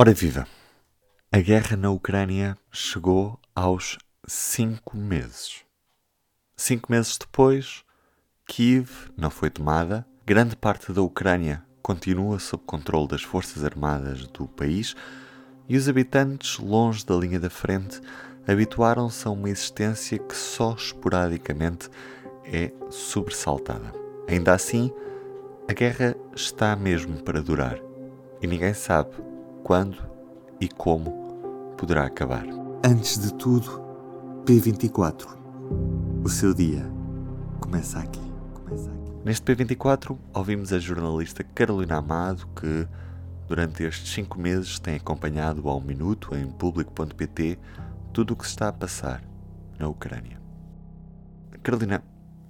Ora viva! A guerra na Ucrânia chegou aos cinco meses. Cinco meses depois, Kiev não foi tomada, grande parte da Ucrânia continua sob controle das forças armadas do país e os habitantes, longe da linha da frente, habituaram-se a uma existência que só esporadicamente é sobressaltada. Ainda assim, a guerra está mesmo para durar e ninguém sabe quando e como poderá acabar. Antes de tudo, P24. O seu dia começa aqui. Começa aqui. Neste P24, ouvimos a jornalista Carolina Amado que, durante estes cinco meses, tem acompanhado ao minuto em público.pt tudo o que se está a passar na Ucrânia. Carolina,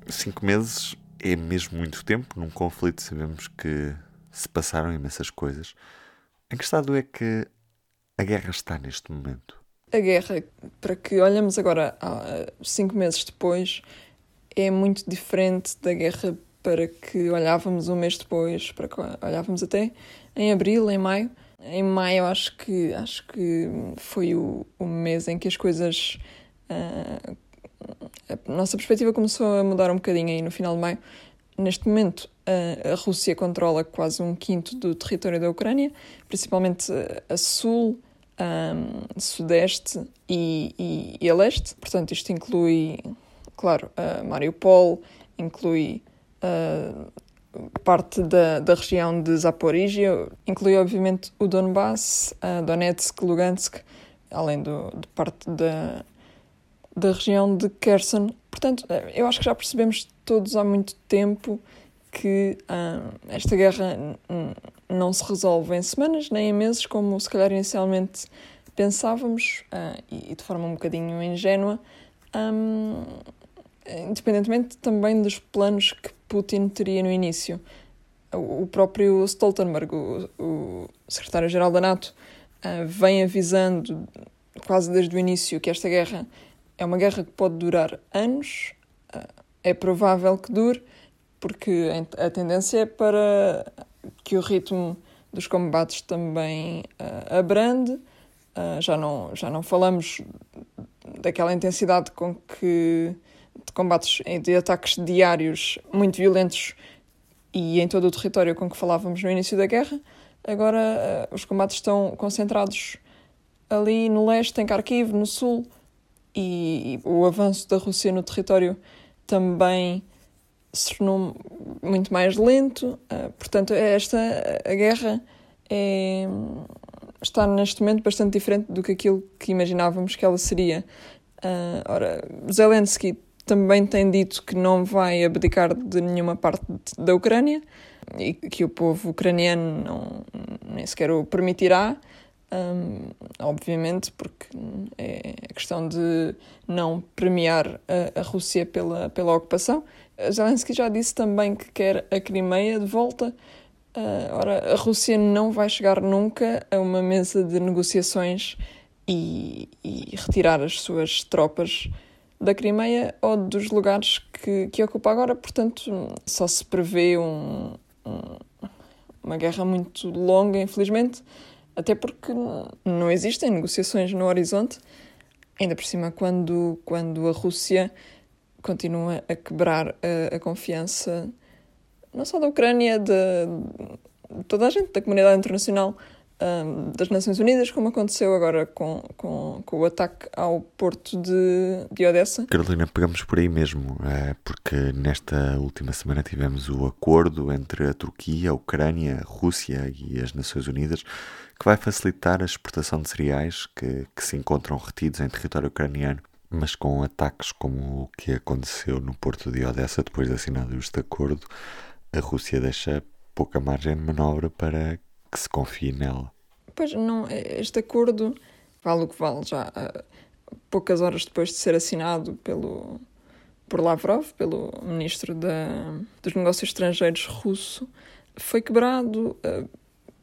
cinco meses é mesmo muito tempo. Num conflito sabemos que se passaram imensas coisas. Estado é que a guerra está neste momento? A guerra, para que olhamos agora, cinco meses depois, é muito diferente da guerra para que olhávamos um mês depois, para que olhávamos até em abril, em maio. Em maio acho que acho que foi o, o mês em que as coisas uh, a nossa perspectiva começou a mudar um bocadinho aí no final de maio. Neste momento, a, a Rússia controla quase um quinto do território da Ucrânia, principalmente a sul, a sudeste e, e, e a leste. Portanto, isto inclui, claro, a Mariupol, inclui parte da, da região de Zaporizhia, inclui obviamente o Donbass, Donetsk, Lugansk, além do, de parte da, da região de Kherson. Portanto, eu acho que já percebemos todos há muito tempo que ah, esta guerra não se resolve em semanas nem em meses, como se calhar inicialmente pensávamos, ah, e de forma um bocadinho ingênua, um, independentemente também dos planos que Putin teria no início. O próprio Stoltenberg, o, o secretário-geral da NATO, uh, vem avisando quase desde o início que esta guerra é uma guerra que pode durar anos, é provável que dure, porque a tendência é para que o ritmo dos combates também uh, abrande. Uh, já, não, já não falamos daquela intensidade com que de combates, de ataques diários muito violentos e em todo o território com que falávamos no início da guerra. Agora uh, os combates estão concentrados ali no leste, em Kharkiv, no sul, e, e o avanço da Rússia no território também se tornou muito mais lento. Uh, portanto, esta a guerra é, está neste momento bastante diferente do que aquilo que imaginávamos que ela seria. Uh, ora, Zelensky também tem dito que não vai abdicar de nenhuma parte da Ucrânia e que o povo ucraniano não, nem sequer o permitirá, um, obviamente, porque é a questão de não premiar a, a Rússia pela, pela ocupação. Zelensky já disse também que quer a Crimeia de volta. Uh, ora, a Rússia não vai chegar nunca a uma mesa de negociações e, e retirar as suas tropas da Crimeia ou dos lugares que, que ocupa agora, portanto, só se prevê um, um, uma guerra muito longa, infelizmente, até porque não existem negociações no horizonte, ainda por cima, quando, quando a Rússia continua a quebrar a, a confiança não só da Ucrânia, de, de toda a gente, da comunidade internacional um, das Nações Unidas, como aconteceu agora com, com, com o ataque ao porto de, de Odessa. Carolina, pegamos por aí mesmo, é, porque nesta última semana tivemos o acordo entre a Turquia, a Ucrânia, a Rússia e as Nações Unidas que vai facilitar a exportação de cereais que, que se encontram retidos em território ucraniano mas com ataques como o que aconteceu no porto de Odessa depois de assinado este acordo, a Rússia deixa pouca margem de manobra para que se confie nela. Pois não, este acordo vale o que vale já poucas horas depois de ser assinado pelo por Lavrov, pelo ministro da, dos Negócios Estrangeiros russo, foi quebrado. Eh,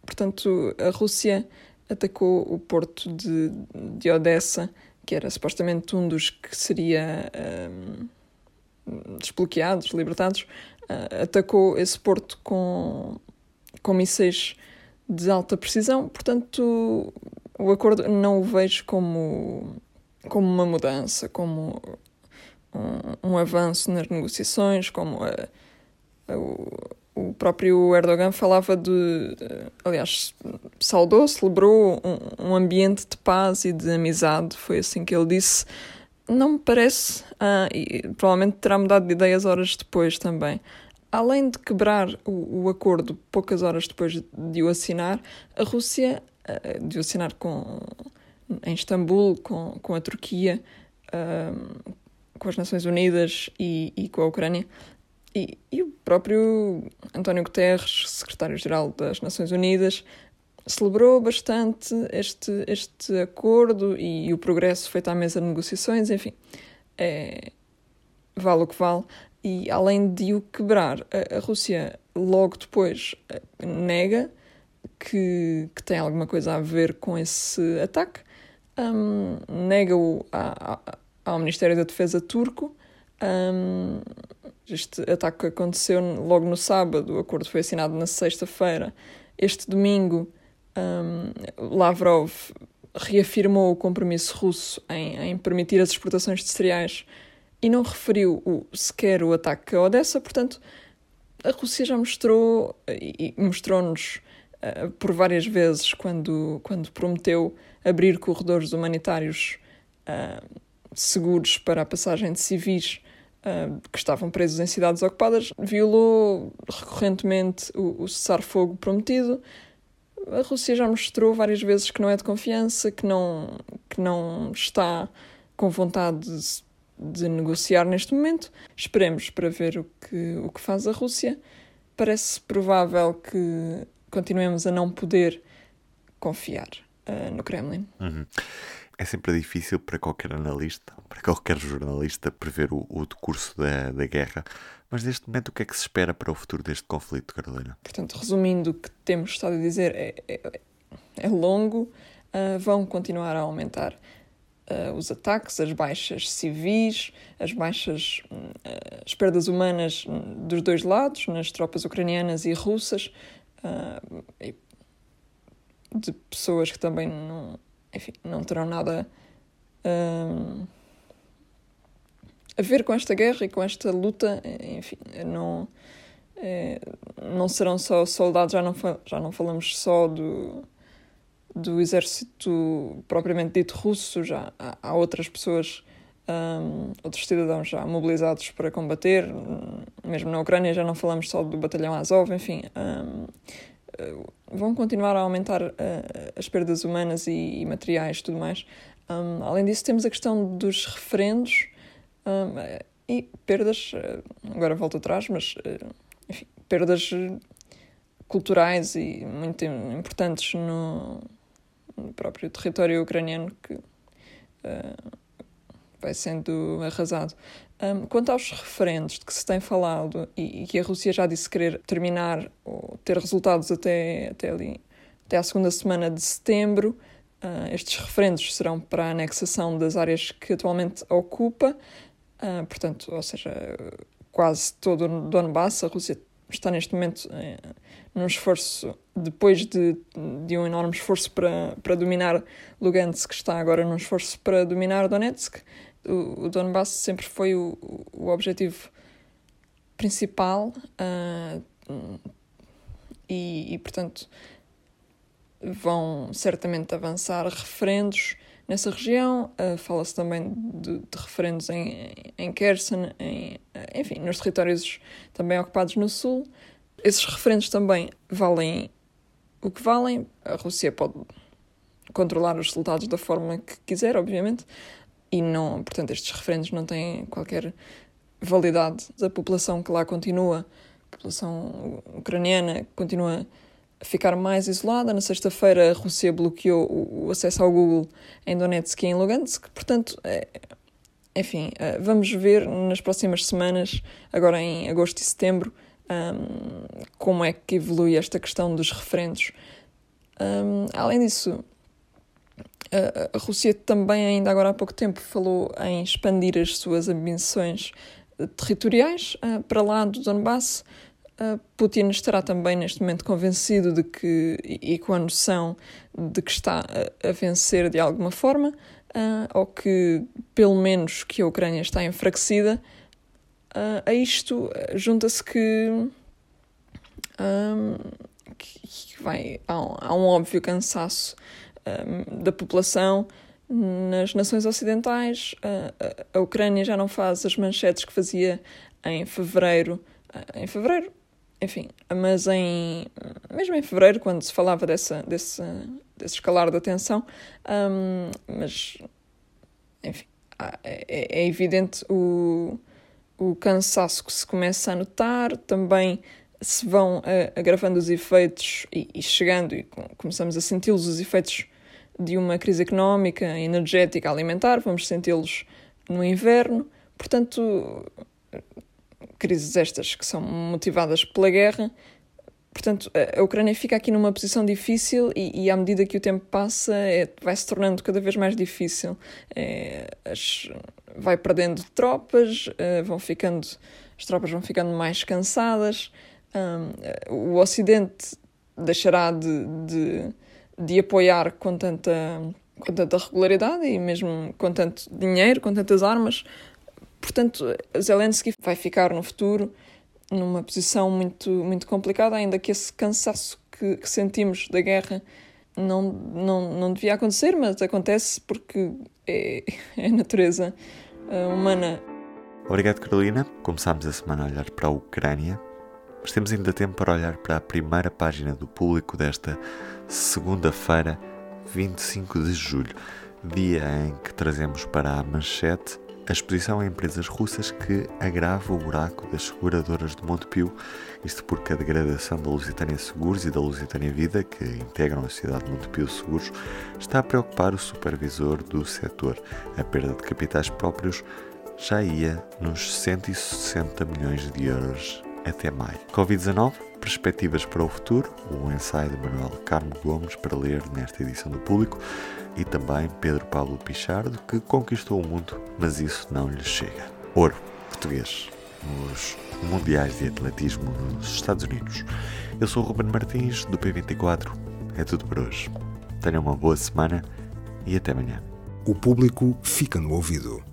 portanto, a Rússia atacou o porto de, de Odessa, que era supostamente um dos que seria um, desbloqueados, libertados, uh, atacou esse porto com, com mísseis de alta precisão, portanto, o acordo não o vejo como, como uma mudança, como um, um avanço nas negociações, como a, a, o, o próprio Erdogan falava de, aliás, saudou, celebrou um, ambiente de paz e de amizade, foi assim que ele disse. Não me parece, ah, e provavelmente terá mudado de ideias horas depois também. Além de quebrar o, o acordo poucas horas depois de o assinar, a Rússia, ah, de o assinar com, em Istambul, com, com a Turquia, ah, com as Nações Unidas e, e com a Ucrânia, e, e próprio António Guterres, secretário-geral das Nações Unidas, celebrou bastante este, este acordo e, e, o progresso feito à mesa de negociações, enfim, é, vale o que vale. E além de o quebrar, a, a Rússia logo depois eh, nega que, que tem alguma coisa a ver com esse ataque, um, nega-o ao Ministério da Defesa turco. Um, este ataque aconteceu logo no sábado, o acordo foi assinado na sexta-feira. Este domingo, um, Lavrov reafirmou o compromisso russo em, em, permitir as exportações de cereais e não referiu o, sequer o ataque a Odessa, portanto, a Rússia já mostrou e mostrou-nos uh, por várias vezes quando, quando prometeu abrir corredores humanitários uh, seguros para a passagem de civis que estavam presos em cidades ocupadas, violou recorrentemente o, o cessar-fogo prometido. A Rússia já mostrou várias vezes que não é de confiança, que não, que não está com vontade de, de negociar neste momento. Esperemos para ver o que, o que faz a Rússia. Parece provável que continuemos a não poder confiar uh, no Kremlin. Uhum é sempre difícil para qualquer analista, para qualquer jornalista, prever o, o decurso da, da guerra. Mas neste momento, o que é que se espera para o futuro deste conflito, Carolina? Portanto, resumindo, o que temos estado a dizer é, é, é longo, uh, vão continuar a aumentar uh, os ataques, as baixas civis, as baixas, uh, as perdas humanas dos dois lados, nas tropas ucranianas e russas, de pessoas que também não enfim, não terão nada um, a ver com esta guerra e com esta luta, enfim, não, é, não serão só soldados, já não, já não falamos só do, do exército propriamente dito russo, já há, há outras pessoas, um, outros cidadãos já mobilizados para combater, mesmo na Ucrânia já não falamos só do batalhão Azov, enfim, um, vão continuar a aumentar uh, as perdas humanas e, e materiais tudo mais. Um, além disso, temos a questão dos referendos um, e perdas, uh, agora volto atrás, mas uh, enfim, perdas culturais e muito importantes no, no próprio território ucraniano que vai sendo arrasado. Um, quanto aos referentes de que se tem falado e, e, que a Rússia já disse querer terminar ou ter resultados até, até ali, até à segunda semana de setembro, uh, estes referendos serão para a anexação das áreas que atualmente ocupa, uh, portanto, ou seja, quase todo o Donbass, a Rússia está neste momento eh, num esforço, depois de, de um enorme esforço para, para dominar Lugansk, está agora num esforço para dominar Donetsk, o, Donbass sempre foi o, o objetivo principal uh, e, e, portanto, vão certamente avançar referendos nessa região. Uh, Fala-se também de, de, referendos em, em Kherson, em, enfim, nos territórios também ocupados no sul. Esses referendos também valem o que valem. A Rússia pode controlar os resultados da forma que quiser, obviamente, e não, portanto, estes referendos não têm qualquer validade. A população que lá continua, a população ucraniana, continua a ficar mais isolada. Na sexta-feira, a Rússia bloqueou o acesso ao Google em Donetsk e em Lugansk. Portanto, é, enfim, é, vamos ver nas próximas semanas, agora em agosto e setembro, um, como é que evolui esta questão dos referendos. Um, além disso, a Rússia também, ainda agora há pouco tempo, falou em expandir as suas ambições territoriais uh, para lá do Donbass. Uh, Putin estará também neste momento convencido de que, e, com a noção de que está a, vencer de alguma forma, ou que pelo menos que a Ucrânia está enfraquecida. A isto junta-se que, que, que, vai, há, um, há um óbvio cansaço um, da população nas nações ocidentais. a Ucrânia já não faz as manchetes que fazia em fevereiro. em fevereiro, enfim, mas em mesmo em fevereiro, quando se falava dessa, desse, desse escalar da tensão, um, mas enfim, é, é, evidente o, o cansaço que se começa a notar, também se vão agravando os efeitos e, e chegando, e começamos a senti-los, os efeitos de uma crise económica, energética, alimentar, vamos senti-los no inverno, portanto crises estas que são motivadas pela guerra. Portanto, a Ucrânia fica aqui numa posição difícil e, e à medida que o tempo passa é, vai se tornando cada vez mais difícil. É, as, vai perdendo tropas, uh, vão ficando, as tropas vão ficando mais cansadas. Um, o Ocidente deixará de, de, de apoiar com tanta, com tanta regularidade e mesmo com tanto dinheiro, com tantas armas, Portanto, Zelensky vai ficar no futuro numa posição muito, muito complicada, ainda que esse cansaço que, que sentimos da guerra não, não, não devia acontecer, mas acontece porque é, é a natureza eh, humana. Obrigado, Carolina. Começámos a semana a olhar para a Ucrânia, mas temos ainda tempo para olhar para a primeira página do público desta segunda-feira, 25 de julho, dia em que trazemos para a manchete a exposição a empresas russas que agrava o buraco das seguradoras de Montepio, isto porque a degradação da Lusitânia Seguros e da Lusitânia Vida, que integram a cidade de Montepio Seguros, está a preocupar o supervisor do setor. A perda de capitais próprios já ia nos 160 milhões de euros até maio. Covid-19, perspectivas para o futuro, o ensaio de Manuel Carmo Gomes para ler nesta edição do Público e também Pedro Pablo Pichardo, que conquistou o mundo, mas isso não lhe chega. Ouro português nos Mundiais de Atletismo nos Estados Unidos. Eu sou o Ruben Martins, do P24. É tudo por hoje. Tenham uma boa semana e até amanhã. O público fica no ouvido.